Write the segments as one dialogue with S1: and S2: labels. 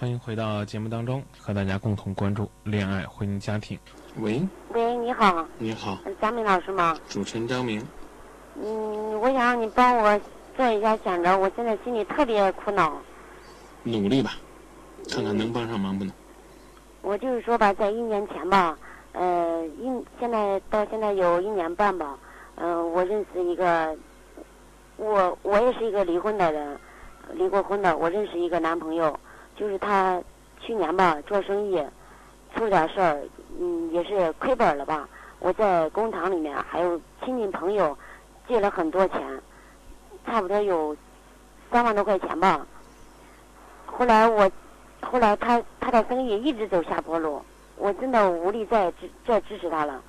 S1: 欢迎回到节目当中，和大家共同关注恋爱、婚姻、家庭。喂，
S2: 喂，你好，
S1: 你好，
S2: 张明老师吗？
S1: 主持人张明。
S2: 嗯，我想让你帮我做一下选择，我现在心里特别苦恼。
S1: 努力吧，看看能帮上忙不能。
S2: 我就是说吧，在一年前吧，呃，一现在到现在有一年半吧，嗯、我认识一个，我我也是一个离婚的人，离过婚的，我认识一个男朋友，就是他去年吧做生意出点事儿，嗯，也是亏本了吧。我在工厂里面还有亲戚朋友借了很多钱，差不多有三万多块钱吧。后来我，后来他他的生意一直走下坡路，我真的无力再支再支持他了。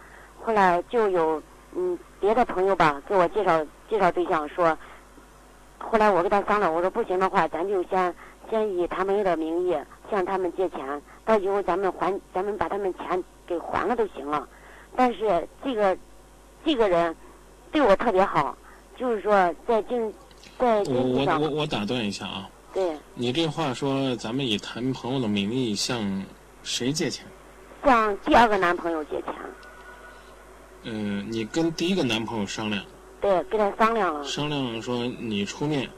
S2: 后来就有嗯别的朋友吧给我介绍介绍对象说，后来我跟他商量，我说不行的话，咱就先先以他们的名义向他们借钱，到以后咱们还咱们把他们钱给还了就行了。但是这个这个人对我特别好，就是说在经在
S1: 我
S2: 经济上。
S1: 我我我打断一下啊，
S2: 对。
S1: 你这话说咱们以谈朋友的名义向谁借钱？
S2: 向第二个男朋友借钱，
S1: 嗯、你跟第一个男朋友商量，
S2: 对跟他商量了，
S1: 商量说你出面，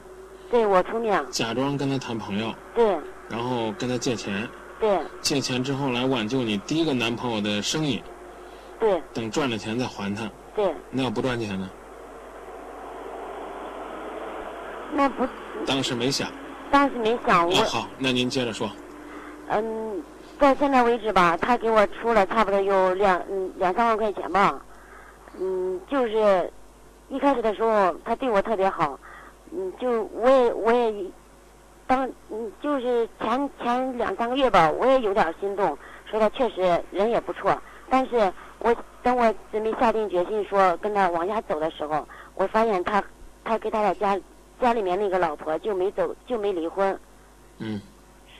S2: 对我出面，
S1: 假装跟他谈朋友，
S2: 对
S1: 然后跟他借钱，
S2: 对
S1: 借钱之后来挽救你第一个男朋友的生意，
S2: 对
S1: 等赚了钱再还他。
S2: 对，
S1: 那要不赚钱呢？
S2: 那不
S1: 当时没想。
S2: 当时没想我
S1: 啊，好，那您接着说。
S2: 嗯，到现在为止吧，他给我出了差不多有两嗯两三万块钱吧，嗯，就是一开始的时候他对我特别好，嗯，就我也我也当嗯就是前前两三个月吧，我也有点心动，说他确实人也不错，但是我等我准备下定决心说跟他往下走的时候，我发现他他跟他的家家里面那个老婆就没走就没离婚。
S1: 嗯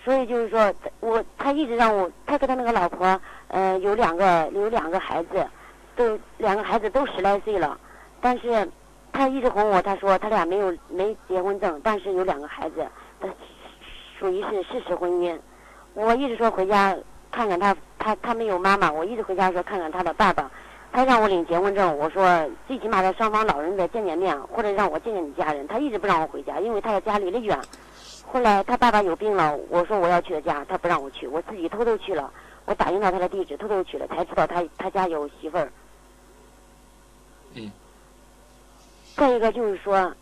S2: 所以就是说，我他一直让我，他跟他那个老婆，呃，有两个有两个孩子，都两个孩子都十来岁了，但是他一直哄我，他说他俩没有没结婚证，但是有两个孩子，他属于是事实婚姻。我一直说回家看看他，他他没有妈妈，我一直回家说看看他的爸爸，他让我领结婚证，我说最起码的双方老人得见见面，或者让我见见你家人，他一直不让我回家，因为他的家离得远。后来他爸爸有病了，我说我要去他家，他不让我去，我自己偷偷去了。我打听到他的地址，偷偷去了，才知道他他家有媳妇儿。
S1: 嗯。
S2: 再一个就是说，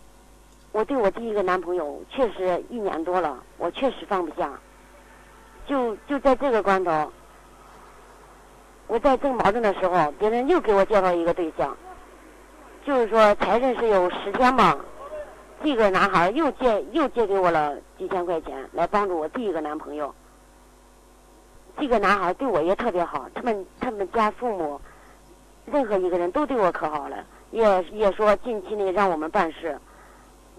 S2: 我对我第一个男朋友确实一年多了，我确实放不下。就就在这个关头，我在正矛盾的时候，别人又给我介绍一个对象，就是说才认识有十天吧，这个男孩又借又借给我了几千块钱来帮助我第一个男朋友。这个男孩对我也特别好，他们他们家父母，任何一个人都对我可好了，也也说近期内让我们办事，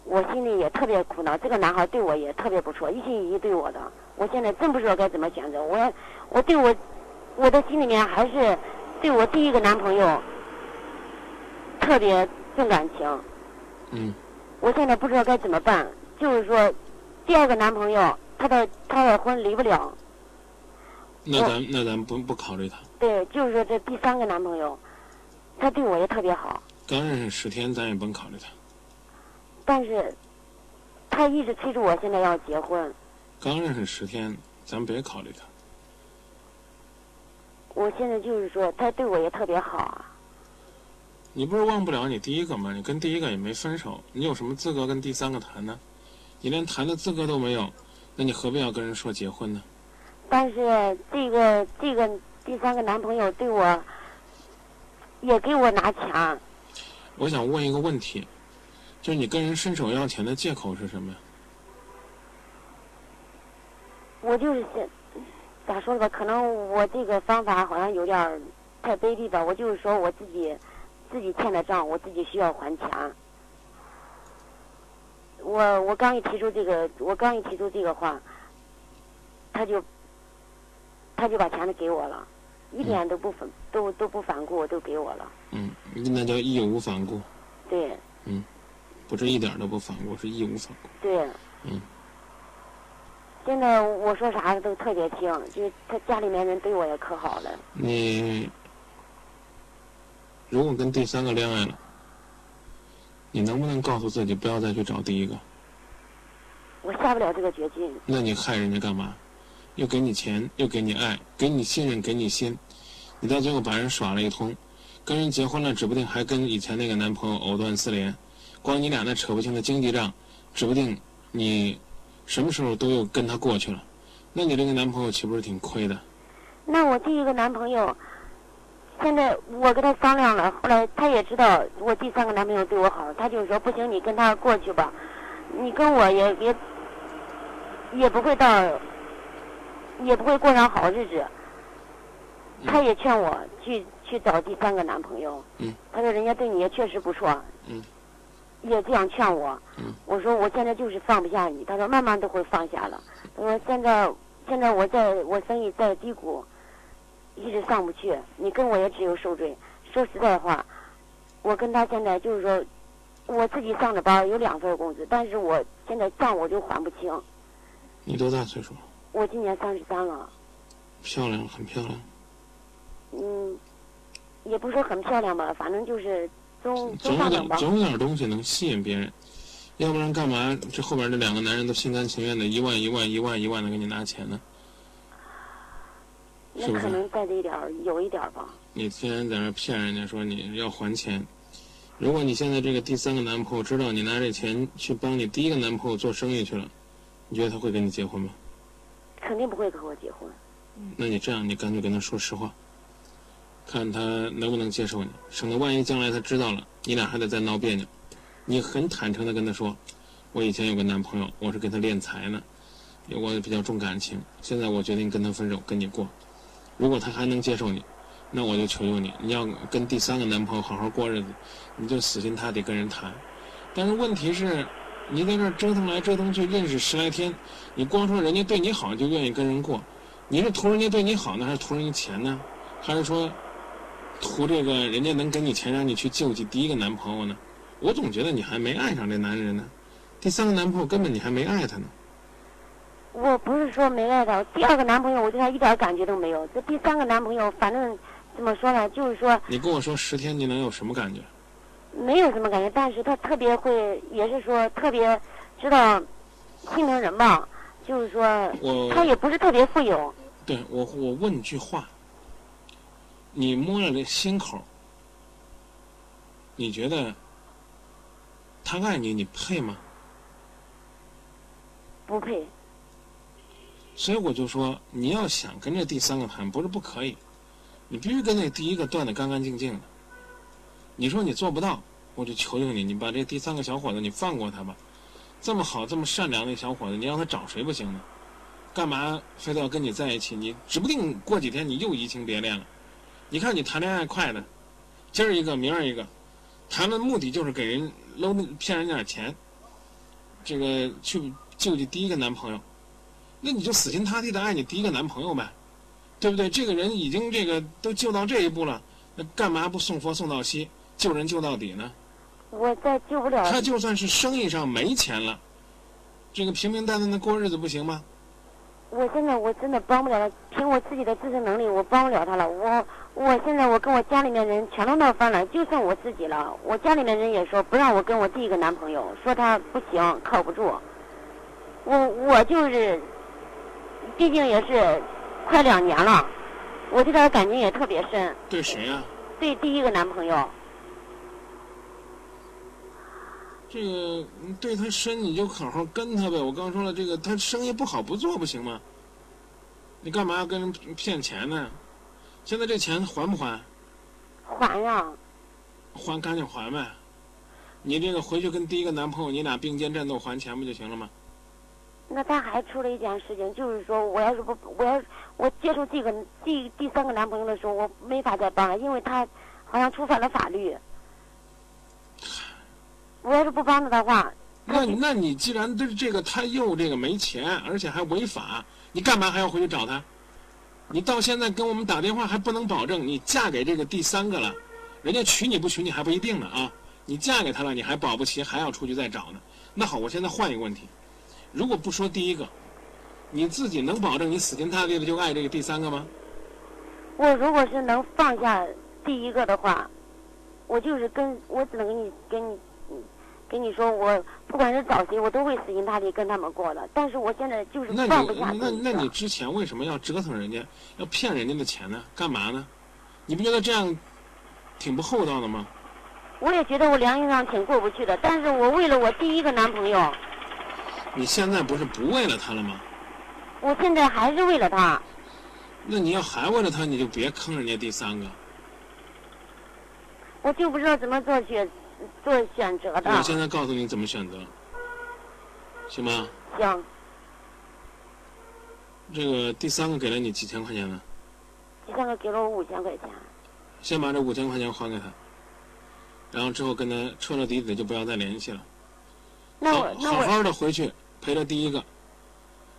S2: 我心里也特别苦恼。这个男孩对我也特别不错，一心一意对我的，我现在真不知道该怎么选择。我我对我我的心里面还是对我第一个男朋友特别重感情。
S1: 嗯
S2: 我现在不知道该怎么办，就是说，第二个男朋友他的他的婚离不了，
S1: 那咱那咱不不考虑他。
S2: 对，就是说这第三个男朋友，他对我也特别好，
S1: 刚认识十天，咱也甭考虑他。
S2: 但是他一直催着我现在要结婚，
S1: 刚认识十天，咱别考虑他。
S2: 我现在就是说他对我也特别好啊，
S1: 你不是忘不了你第一个吗？你跟第一个也没分手，你有什么资格跟第三个谈呢？你连谈的资格都没有，那你何必要跟人说结婚呢？
S2: 但是这个这个第三个男朋友对我也给我拿钱，
S1: 我想问一个问题，就是你跟人伸手要钱的借口是什么呀？
S2: 我就是想咋说吧，可能我这个方法好像有点太卑鄙吧，我就是说我自己自己欠的账，我自己需要还钱。我我刚一提出这个，我刚一提出这个话，他就他就把钱都给我了，一点都不反都都不反顾，都给我了。
S1: 嗯，那叫义无反顾，
S2: 对嗯
S1: 不是一点都不反顾，是义无反顾。
S2: 对，
S1: 嗯。
S2: 现在我说啥都特别听，就他家里面人对我也可好了。
S1: 你如果跟第三个恋爱了，你能不能告诉自己不要再去找第一个？
S2: 我下不了这个决心。
S1: 那你害人家干嘛？又给你钱，又给你爱，给你信任，给你心，你到最后把人耍了一通，跟人结婚了，指不定还跟以前那个男朋友藕断丝连。光你俩那扯不清的经济账，指不定你什么时候都又跟他过去了。那你这个男朋友岂不是挺亏的？
S2: 那我第一个男朋友，现在我跟他商量了，后来他也知道我第三个男朋友对我好，他就说不行，你跟他过去吧，你跟我也也也不会到，也不会过上好日子。他也劝我去去找第三个男朋友。
S1: 嗯。
S2: 他说人家对你也确实不错。
S1: 嗯。
S2: 也这样劝我。
S1: 嗯。
S2: 我说我现在就是放不下你，他说慢慢都会放下了。他说现在现在我在我生意在低谷。一直上不去，你跟我也只有受罪。说实在话，我跟他现在就是说，我自己上的班，有两份工资，但是我现在账我就还不清。
S1: 你多大岁数？
S2: 我今年三十三了。
S1: 漂亮，很漂亮。
S2: 嗯，也不说很漂亮吧，反正就是中
S1: 总有
S2: 点
S1: 总有点东西能吸引别人，要不然干嘛这后边这两个男人都心甘情愿的一万一万一万一万的给你拿钱呢？
S2: 那可能在这一点有一点吧。
S1: 你天天在那骗人家说你要还钱，如果你现在这个第三个男朋友知道你拿这钱去帮你第一个男朋友做生意去了，你觉得他会跟你结婚吗？
S2: 肯定不会和我结婚。
S1: 那你这样，你干脆跟他说实话，看他能不能接受你，省得万一将来他知道了，你俩还得再闹别扭。你很坦诚的跟他说，我以前有个男朋友，我是跟他练财呢，我比较重感情，现在我决定跟他分手，跟你过。如果他还能接受你，那我就求求你，你要跟第三个男朋友好好过日子，你就死心塌地跟人谈。但是问题是，你在这折腾来折腾去，认识十来天，你光说人家对你好就愿意跟人过，你是图人家对你好呢，还是图人家钱呢？还是说图这个人家能给你钱让你去救济第一个男朋友呢？我总觉得你还没爱上这男人呢，第三个男朋友根本你还没爱他呢。
S2: 我不是说没爱他，第二个男朋友我对他一点感觉都没有。这第三个男朋友，反正怎么说呢，就是说。
S1: 你跟我说十天你能有什么感觉？
S2: 没有什么感觉，但是他特别会，也是说特别知道心疼人吧，就是说。
S1: 我。
S2: 他也不是特别富有。
S1: 对我，我问你句话，你摸着这心口，你觉得他爱你，你配吗？
S2: 不配。
S1: 所以我就说，你要想跟这第三个谈，不是不可以，你必须跟那第一个断的干干净净的。你说你做不到，我就求求你，你把这第三个小伙子你放过他吧。这么好、这么善良的小伙子，你让他找谁不行呢？干嘛非得要跟你在一起？你指不定过几天你又移情别恋了。你看你谈恋爱快的，今儿一个，明儿一个，谈的目的就是给人搂骗人家点钱，这个去救济第一个男朋友。那你就死心塌地的爱你第一个男朋友呗，对不对？这个人已经这个都救到这一步了，那干嘛不送佛送到西，救人救到底呢？
S2: 我再救不了。
S1: 他就算是生意上没钱了，这个平平淡淡的过日子不行吗？
S2: 我现在我真的帮不了他，凭我自己的自身能力，我帮不了他了。我我现在我跟我家里面人全都闹翻了，就剩我自己了。我家里面人也说不让我跟我第一个男朋友，说他不行，靠不住。我我就是。毕竟也是快两年了，我对他的感情也特别深。
S1: 对谁呀？
S2: 对第一个男朋友。
S1: 这个对他深，你就好好跟他呗。我刚说了，这个他生意不好不做不行吗？你干嘛要跟人骗钱呢？现在这钱还不还？
S2: 还呀。
S1: 还赶紧还呗。你这个回去跟第一个男朋友，你俩并肩战斗还钱不就行了吗？
S2: 那他还出了一件事情，就是说，我要是不，我要我接受这个第第三个男朋友的时候，我没法再帮了，因为他好像触犯了法律。我要是不帮他的话，
S1: 那那你既然对这个他又这个没钱，而且还违法，你干嘛还要回去找他？你到现在跟我们打电话还不能保证你嫁给这个第三个了，人家娶你不娶你还不一定呢啊！你嫁给他了，你还保不齐还要出去再找呢。那好，我现在换一个问题。如果不说第一个，你自己能保证你死心塌地的就爱这个第三个吗？
S2: 我如果是能放下第一个的话，我就是跟我只能跟你跟你跟你说，我不管是找谁，我都会死心塌地跟他们过的。但是我现在就是
S1: 那
S2: 放不下
S1: 你那
S2: 这一个
S1: 那你之前为什么要折腾人家，要骗人家的钱呢？干嘛呢？你不觉得这样挺不厚道的吗？
S2: 我也觉得我良心上挺过不去的。但是我为了我第一个男朋友，
S1: 你现在不是不为了他了吗？
S2: 我现在还是为了他。
S1: 那你要还为了他，你就别坑人家第三个。
S2: 我就不知道怎么做选做选择的。
S1: 我现在告诉你怎么选择，行吗？
S2: 行，
S1: 这个第三个给了你几千块钱呢？
S2: 第三个给了我五千块钱。
S1: 先把这五千块钱还给他，然后之后跟他彻彻底底的就不要再联系了。
S2: 那
S1: 好
S2: 我那我
S1: 好好的回去陪了第一个。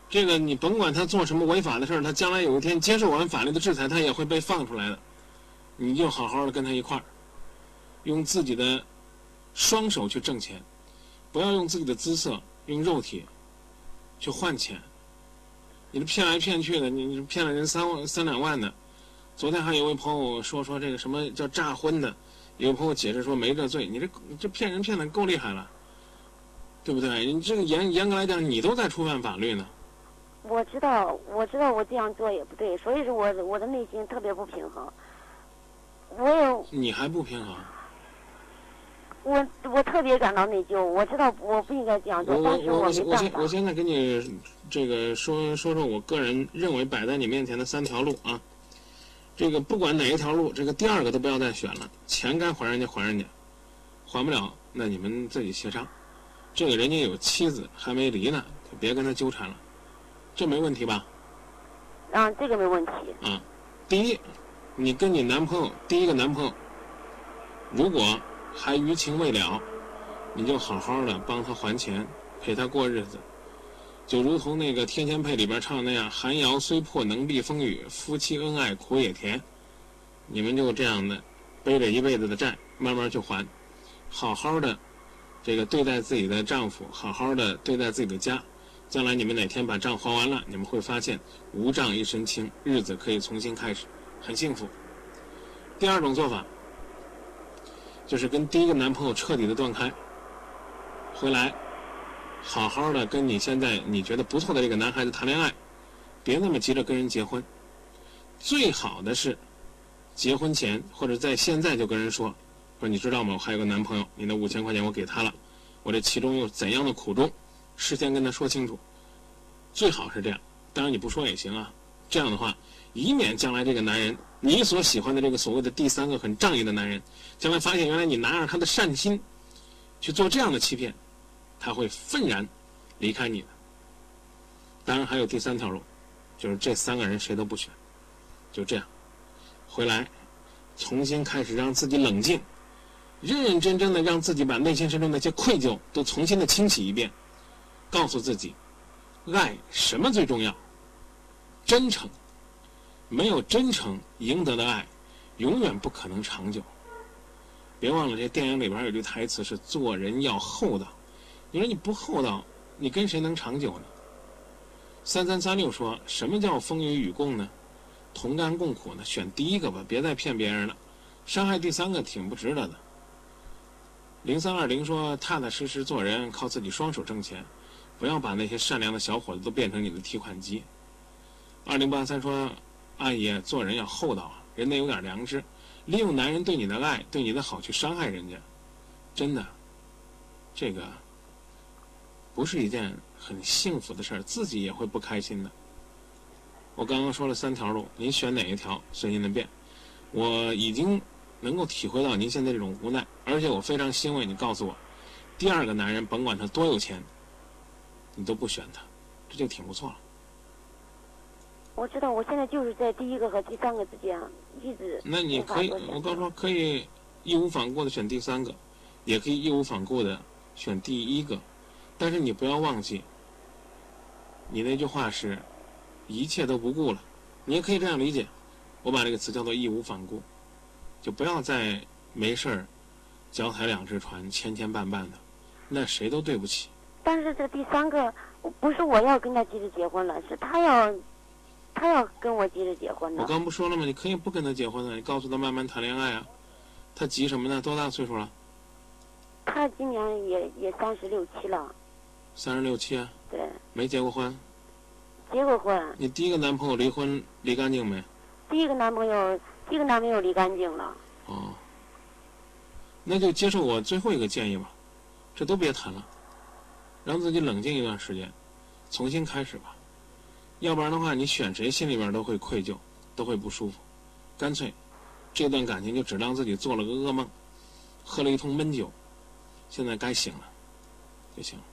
S1: 这个你甭管他做什么违法的事儿，他将来有一天接受完法律的制裁，他也会被放出来的。你就好好的跟他一块儿，用自己的双手去挣钱，不要用自己的姿色、用肉体去换钱。你这骗来骗去的，你你骗了人三万三两万的。昨天还有位朋友说说这个什么叫诈婚的，有朋友解释说没这罪，你这你这骗人骗的够厉害了。对不对？你这个严严格来讲，你都在触犯法律呢。
S2: 我知道，我知道我这样做也不对，所以说我我的内心特别不平衡。我也
S1: 你还不平衡？
S2: 我我特别感到内疚，我知道我不应该这样做，
S1: 我我
S2: 但是
S1: 我我
S2: 没办法
S1: 先我先我。现在给你这个说说说我个人认为摆在你面前的三条路啊。这个不管哪一条路，这个第二个都不要再选了。钱该还人家还人家，还不了那你们自己协商。这个人家有妻子还没离呢，就别跟他纠缠了，这没问题吧？
S2: 啊，这个没问题。
S1: 啊，第一，你跟你男朋友第一个男朋友，如果还余情未了，你就好好的帮他还钱，陪他过日子，就如同那个《天仙配》里边唱的那样：“寒窑虽破能避风雨，夫妻恩爱苦也甜。”你们就这样的背着一辈子的债，慢慢去还，好好的这个对待自己的丈夫，好好的对待自己的家。将来你们哪天把账还完了，你们会发现无账一身轻，日子可以重新开始，很幸福。第二种做法，就是跟第一个男朋友彻底的断开，回来好好的跟你现在你觉得不错的这个男孩子谈恋爱，别那么急着跟人结婚。最好的是，结婚前或者在现在就跟人说，说你知道吗？我还有个男朋友，你那五千块钱我给他了，我这其中有怎样的苦衷？事先跟他说清楚，最好是这样。当然你不说也行啊。这样的话，以免将来这个男人，你所喜欢的这个所谓的第三个很仗义的男人，将来发现原来你拿着他的善心去做这样的欺骗，他会愤然离开你的。当然还有第三条路，就是这三个人谁都不选，就这样回来，重新开始让自己冷静，认认真真的让自己把内心深处那些愧疚都重新的清洗一遍。告诉自己，爱什么最重要？真诚。没有真诚赢得的爱，永远不可能长久。别忘了，这电影里边有句台词是“做人要厚道”。你说你不厚道，你跟谁能长久呢？三三三六说什么叫风雨与共呢？同甘共苦呢？选第一个吧，别再骗别人了。伤害第三个挺不值得的。零三二零说踏踏实实做人，靠自己双手挣钱。不要把那些善良的小伙子都变成你的提款机。二零八三说，阿姨做人要厚道啊，人得有点良知，利用男人对你的爱、对你的好去伤害人家，真的，这个不是一件很幸福的事儿，自己也会不开心的。我刚刚说了三条路，您选哪一条随您的便。我已经能够体会到您现在这种无奈，而且我非常欣慰，你告诉我，第二个男人甭管他多有钱。你都不选他，这就挺不错了。
S2: 我知道，我现在就是在第一个和第三个之间一直。
S1: 那你可以，我刚说可以义无反顾的选第三个，也可以义无反顾的选第一个，但是你不要忘记，你那句话是，一切都不顾了。你也可以这样理解，我把这个词叫做义无反顾，就不要再没事儿，脚踩两只船，千千绊绊的，那谁都对不起。
S2: 但是这第三个不是我要跟他急着结婚了，是他要他要跟我急着结婚呢我。
S1: 刚不说了吗？你可以不跟他结婚的，你告诉他慢慢谈恋爱啊。他急什么呢？多大岁数了？
S2: 他今年也也三十六七了，
S1: 三十六七啊，
S2: 对，
S1: 没结过婚。
S2: 结过婚，
S1: 你第一个男朋友离婚离干净没？
S2: 第一个男朋友第一个男朋友离干净了。
S1: 哦，那就接受我最后一个建议吧，这都别谈了，让自己冷静一段时间，重新开始吧。要不然的话，你选谁心里边都会愧疚，都会不舒服。干脆，这段感情就只当自己做了个噩梦，喝了一通闷酒，现在该醒了，就行了。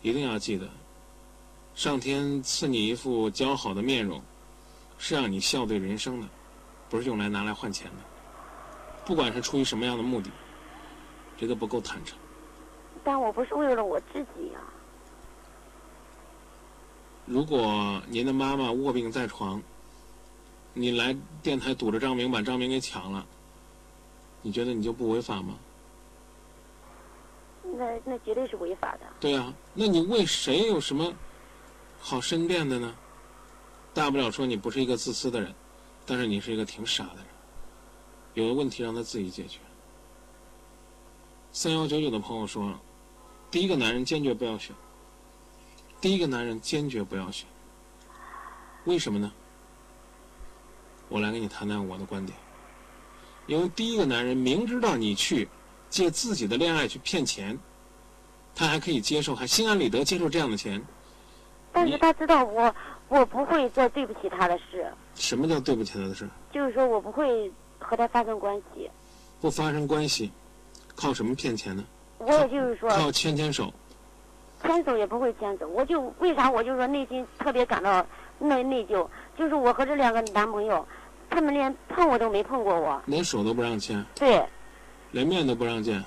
S1: 一定要记得，上天赐你一副姣好的面容，是让你笑对人生的，不是用来拿来换钱的。不管是出于什么样的目的，这都不够坦诚。
S2: 但我不是为了我自己呀、
S1: 如果您的妈妈卧病在床，你来电台堵着张明，把张明给抢了，你觉得你就不违法吗？
S2: 那那绝对是违法的。
S1: 对啊、那你为谁有什么好申辩的呢？大不了说你不是一个自私的人，但是你是一个挺傻的人。有的问题让他自己解决。三幺九九的朋友说，第一个男人坚决不要选，第一个男人坚决不要选。为什么呢？我来跟你谈谈我的观点。因为第一个男人明知道你去借自己的恋爱去骗钱，他还可以接受，还心安理得接受这样的钱。
S2: 但是他知道我我不会做对不起他的事，
S1: 什么叫对不起他的事？
S2: 就是说我不会和他发生关系。
S1: 不发生关系，靠什么骗钱呢？
S2: 我也就是说
S1: 靠牵牵手。
S2: 牵手也不会牵手，我就为啥我就说内心特别感到内内疚，就是我和这两个男朋友，他们连碰我都没碰过我，
S1: 连手都不让牵，
S2: 对，
S1: 连面都不让见。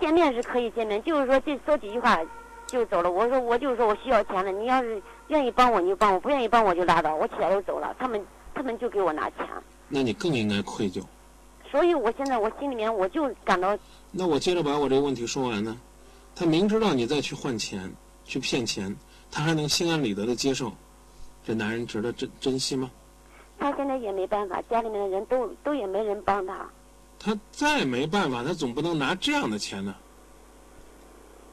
S2: 见面是可以见面，就是说这说几句话就走了。我说我就是说我需要钱了，你要是愿意帮我你就帮我，不愿意帮我就拉倒，我起来就走了。他们他们就给我拿钱，
S1: 那你更应该愧疚。
S2: 所以我现在我心里面我就感到
S1: 那我接着把我这个问题说完呢。他明知道你再去换钱、去骗钱，他还能心安理得的接受，这男人值得珍珍惜吗？
S2: 他现在也没办法，家里面的人都都也没人帮他。
S1: 他再没办法，他总不能拿这样的钱呢。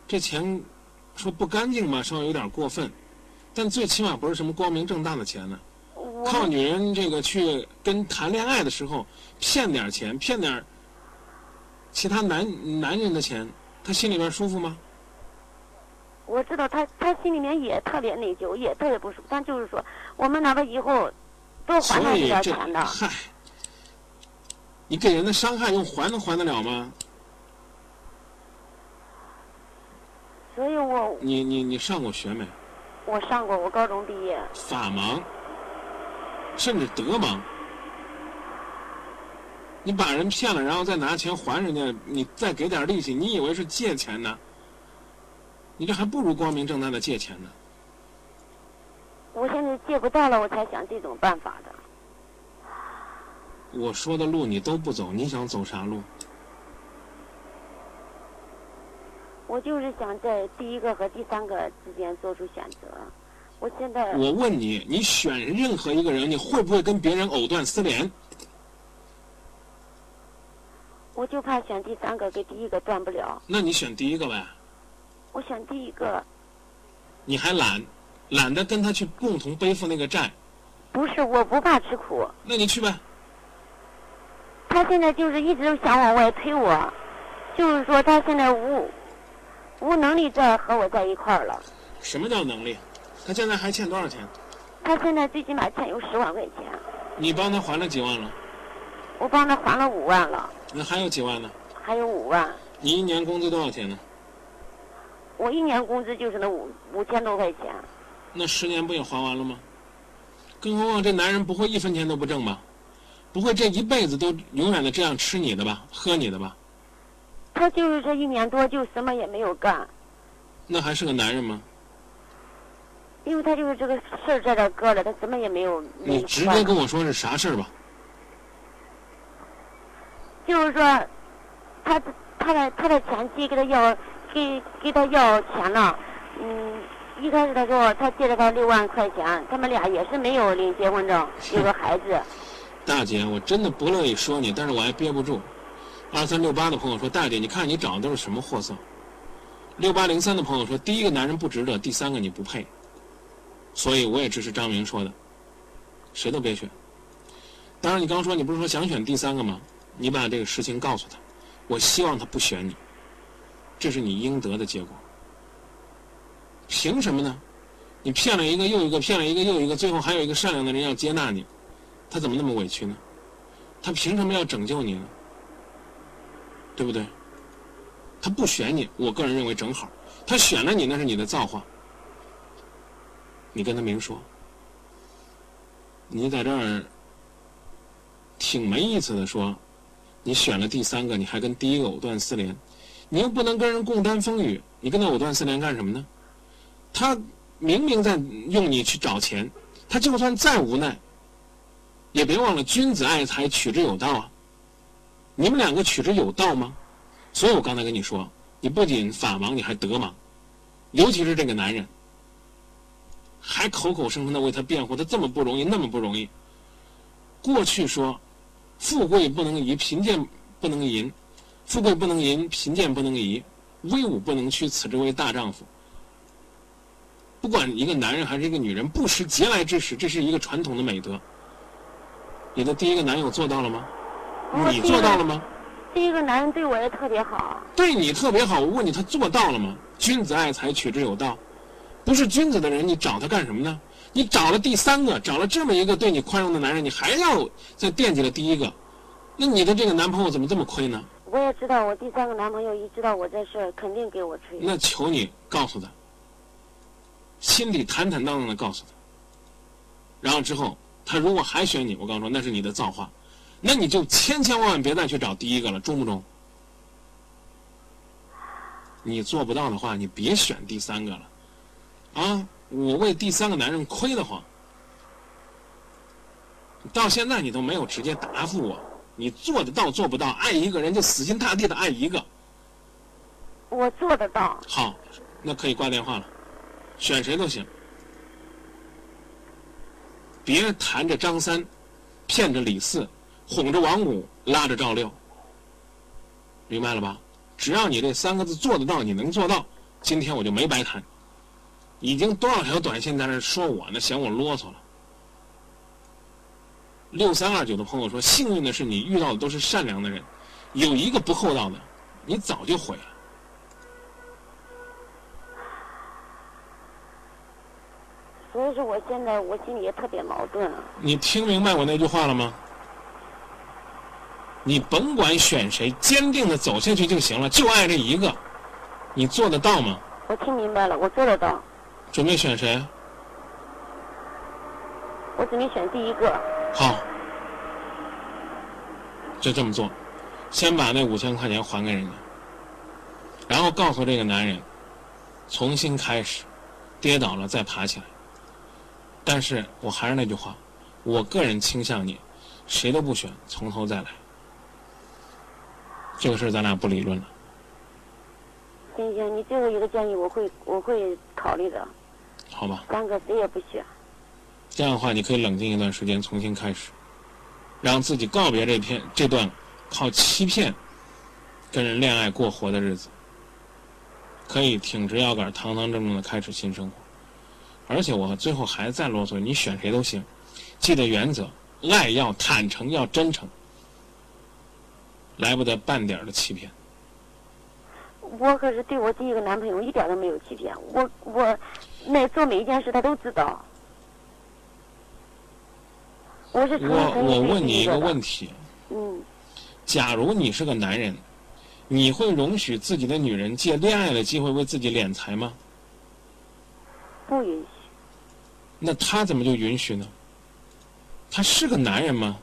S1: 这钱说不干净吧，稍微有点过分，但最起码不是什么光明正大的钱呢。
S2: 我
S1: 靠女人这个去跟谈恋爱的时候骗点钱，骗点其他男男人的钱，他心里面舒服吗？
S2: 我知道他他心里面也特别内疚，也特别不舒服。但就是说，我们哪怕以后多还他这
S1: 所以这
S2: 点钱的，
S1: 嗨，你给人的伤害用还能还得了吗？
S2: 所以我
S1: 你你你上过学没？
S2: 我上过，我高中毕业，
S1: 法盲，甚至德盲。你把人骗了，然后再拿钱还人家，你再给点利息，你以为是借钱呢？你这还不如光明正大的借钱呢。
S2: 我现在借不到了，我才想这种办法的。
S1: 我说的路你都不走，你想走啥路？
S2: 我就是想在第一个和第三个之间做出选择。我现在
S1: 我问你，你选任何一个人，你会不会跟别人藕断丝连？
S2: 我就怕选第三个跟第一个断不了。
S1: 那你选第一个呗，
S2: 我选第一个，
S1: 你还懒，懒得跟他去共同背负那个债，
S2: 不是我不怕吃苦，
S1: 那你去呗。
S2: 他现在就是一直想往外推我，就是说他现在无无能力再和我在一块儿了。
S1: 什么叫能力？他现在还欠多少钱？
S2: 他现在最起码欠有十万块钱，
S1: 你帮他还了几万了？
S2: 我帮他还了五万了，
S1: 那还有几万呢？
S2: 还有五万。
S1: 你一年工资多少钱呢？
S2: 我一年工资就是那五五千多块钱，
S1: 那十年不也还完了吗？更何况这男人不会一分钱都不挣吧？不会这一辈子都永远的这样吃你的吧，喝你的吧？
S2: 他就是这一年多就什么也没有干，
S1: 那还是个男人吗？
S2: 因为他就是这个事儿在这儿搁着，他什么也没有
S1: 你直接跟我说是啥事儿吧？
S2: 就是说，他他的他的前妻给他要给给他要钱了，嗯，一开始他说他借了他六万块钱，他们俩也是没有领结婚证，有个孩子。
S1: 大姐，我真的不乐意说你，但是我还憋不住。二三六八的朋友说：“大姐，你看你找的都是什么货色？”六八零三的朋友说：“第一个男人不值得，第三个你不配。”所以我也支持张明说的，谁都别选。当然，你刚说你不是说想选第三个吗？你把这个事情告诉他，我希望他不选你，这是你应得的结果。凭什么呢？你骗了一个又一个，骗了一个又一个，最后还有一个善良的人要接纳你，他怎么那么委屈呢？他凭什么要拯救你呢？对不对？他不选你，我个人认为正好。他选了你，那是你的造化。你跟他明说。你在这儿挺没意思的说，你选了第三个，你还跟第一个藕断丝连，你又不能跟人共担风雨，你跟他藕断丝连干什么呢？他明明在用你去找钱，他就算再无奈，也别忘了君子爱财，取之有道啊。你们两个取之有道吗？所以我刚才跟你说，你不仅法盲，你还德盲，尤其是这个男人，还口口声声的为他辩护，他这么不容易，那么不容易。过去说，富贵不能移，贫贱不能淫，富贵不能淫，贫贱不能移，威武不能屈，此之为大丈夫。不管一个男人还是一个女人，不食嗟来之食，这是一个传统的美德。你的第一个男友做到了吗？你做到了吗？
S2: 第一个男人对我也特别好。
S1: 对你特别好，我问你，他做到了吗？君子爱财，取之有道。不是君子的人，你找他干什么呢？你找了第三个，找了这么一个对你宽容的男人，你还要再惦记了第一个，那你的这个男朋友怎么这么亏呢？
S2: 我也知道，我第三个男朋友一知道我这事儿，肯定给我吹。
S1: 那求你告诉他，心里坦坦荡荡的告诉他。然后之后，他如果还选你，我告诉说那是你的造化。那你就千千万万别再去找第一个了，中不中？你做不到的话，你别选第三个了，啊！我为第三个男人亏得慌。到现在你都没有直接答复我，你做得到做不到？爱一个人就死心塌地的爱一个。
S2: 我做得到。
S1: 好，那可以挂电话了，选谁都行，别谈着张三，骗着李四。哄着王五，拉着赵六，明白了吧？只要你这三个字做得到，你能做到，今天我就没白谈。已经多少条短信在那说我呢，嫌我啰嗦了。六三二九的朋友说：“幸运的是你遇到的都是善良的人，有一个不厚道的，你早就毁了。”
S2: 所以说，我现在我心里也特别矛盾。
S1: 你听明白我那句话了吗？你甭管选谁，坚定的走下去就行了，就爱这一个，你做得到吗？
S2: 我听明白了，我做得到。
S1: 准备选谁？
S2: 我准备选第一个。
S1: 好，就这么做，先把那五千块钱还给人家，然后告诉这个男人，重新开始，跌倒了再爬起来。但是我还是那句话，我个人倾向你，谁都不选，从头再来。这个事儿咱俩不理论了。
S2: 行行，你最后一个建议我会我会考虑的。
S1: 好吧。
S2: 三个谁也不选。
S1: 这样的话，你可以冷静一段时间，重新开始，让自己告别这片这段靠欺骗跟人恋爱过活的日子，可以挺直腰杆，堂堂正正的开始新生活。而且我最后还再啰嗦，你选谁都行，记得原则：爱要坦诚，要真诚。来不得半点的欺骗。
S2: 我可是对我第一个男朋友一点都没有欺骗，我我那做每一件事他都知道。我是
S1: 我我问你一个问题。
S2: 嗯。
S1: 假如你是个男人，你会容许自己的女人借恋爱的机会为自己敛财吗？
S2: 不允许。
S1: 那他怎么就允许呢？他是个男人吗？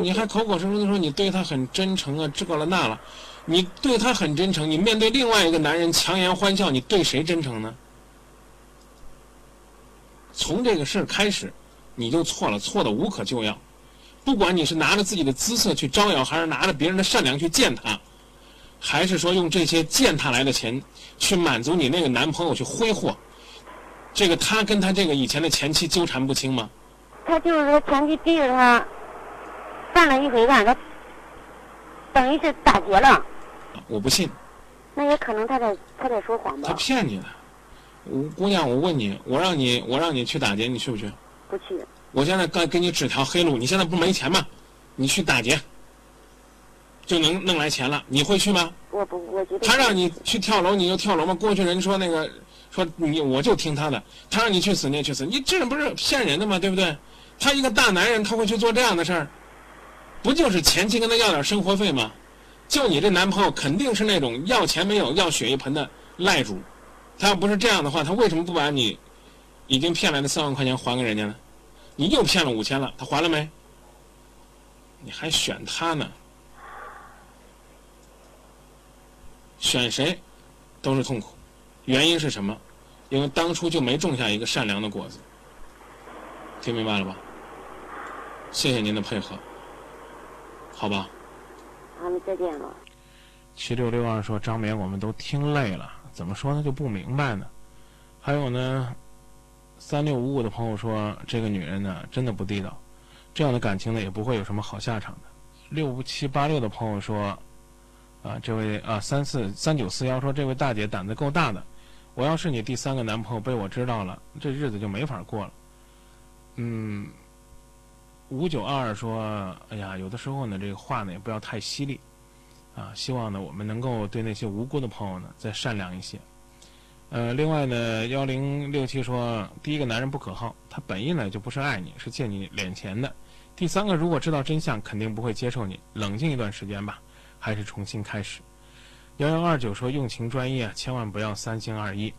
S1: 你还口口声声的说你对他很真诚啊，这个了那了，你对他很真诚，你面对另外一个男人强颜欢笑，你对谁真诚呢？从这个事儿开始，你就错了，错的无可救药。不管你是拿着自己的姿色去招摇，还是拿着别人的善良去践踏，还是说用这些践踏来的钱去满足你那个男朋友去挥霍？这个他跟他这个以前的前妻纠缠不清吗？
S2: 他就是说前妻逼着他干了一回案，他等于是打劫了。
S1: 我不信，
S2: 那也可能他在他在说谎吧他？
S1: 骗你的。我姑娘，我问你，我让你我让你去打劫，你去不去？
S2: 不去，
S1: 我现在该给你指条黑路，你现在不是没钱吗？你去打劫，就能弄来钱了，你会去吗？
S2: 我不，我觉得
S1: 他让你去跳楼，你就跳楼吗？过去人说那个说你我就听他的，他让你去死你也去死，你这不是骗人的吗？对不对？他一个大男人，他会去做这样的事儿，不就是前妻跟他要点生活费吗？就你这男朋友肯定是那种要钱没有要血一盆的赖主，他要不是这样的话，他为什么不把你已经骗来的三万块钱还给人家呢？你又骗了五千了，他还了没？你还选他呢？选谁都是痛苦，原因是什么？因为当初就没种下一个善良的果子。听明白了吧？谢谢您的配合，好吧？
S2: 他们再见了。
S1: 七六六二说：“张明，我们都听累了，怎么说呢就不明白呢？”还有呢，三六五五的朋友说：“这个女人呢，真的不地道，这样的感情呢，也不会有什么好下场的。”六七八六的朋友说：“啊，这位啊，三四三九四幺说，这位大姐胆子够大的，我要是你第三个男朋友被我知道了，这日子就没法过了。”嗯，五九二二说：“哎呀，有的时候呢，这个话呢也不要太犀利。”啊，希望呢我们能够对那些无辜的朋友呢再善良一些。呃，另外呢，幺零六七说，第一个男人不可靠，他本意呢就不是爱你，是借你脸钱的。第三个，如果知道真相，肯定不会接受你，冷静一段时间吧，还是重新开始。幺幺二九说，用情专一啊，千万不要三心二意。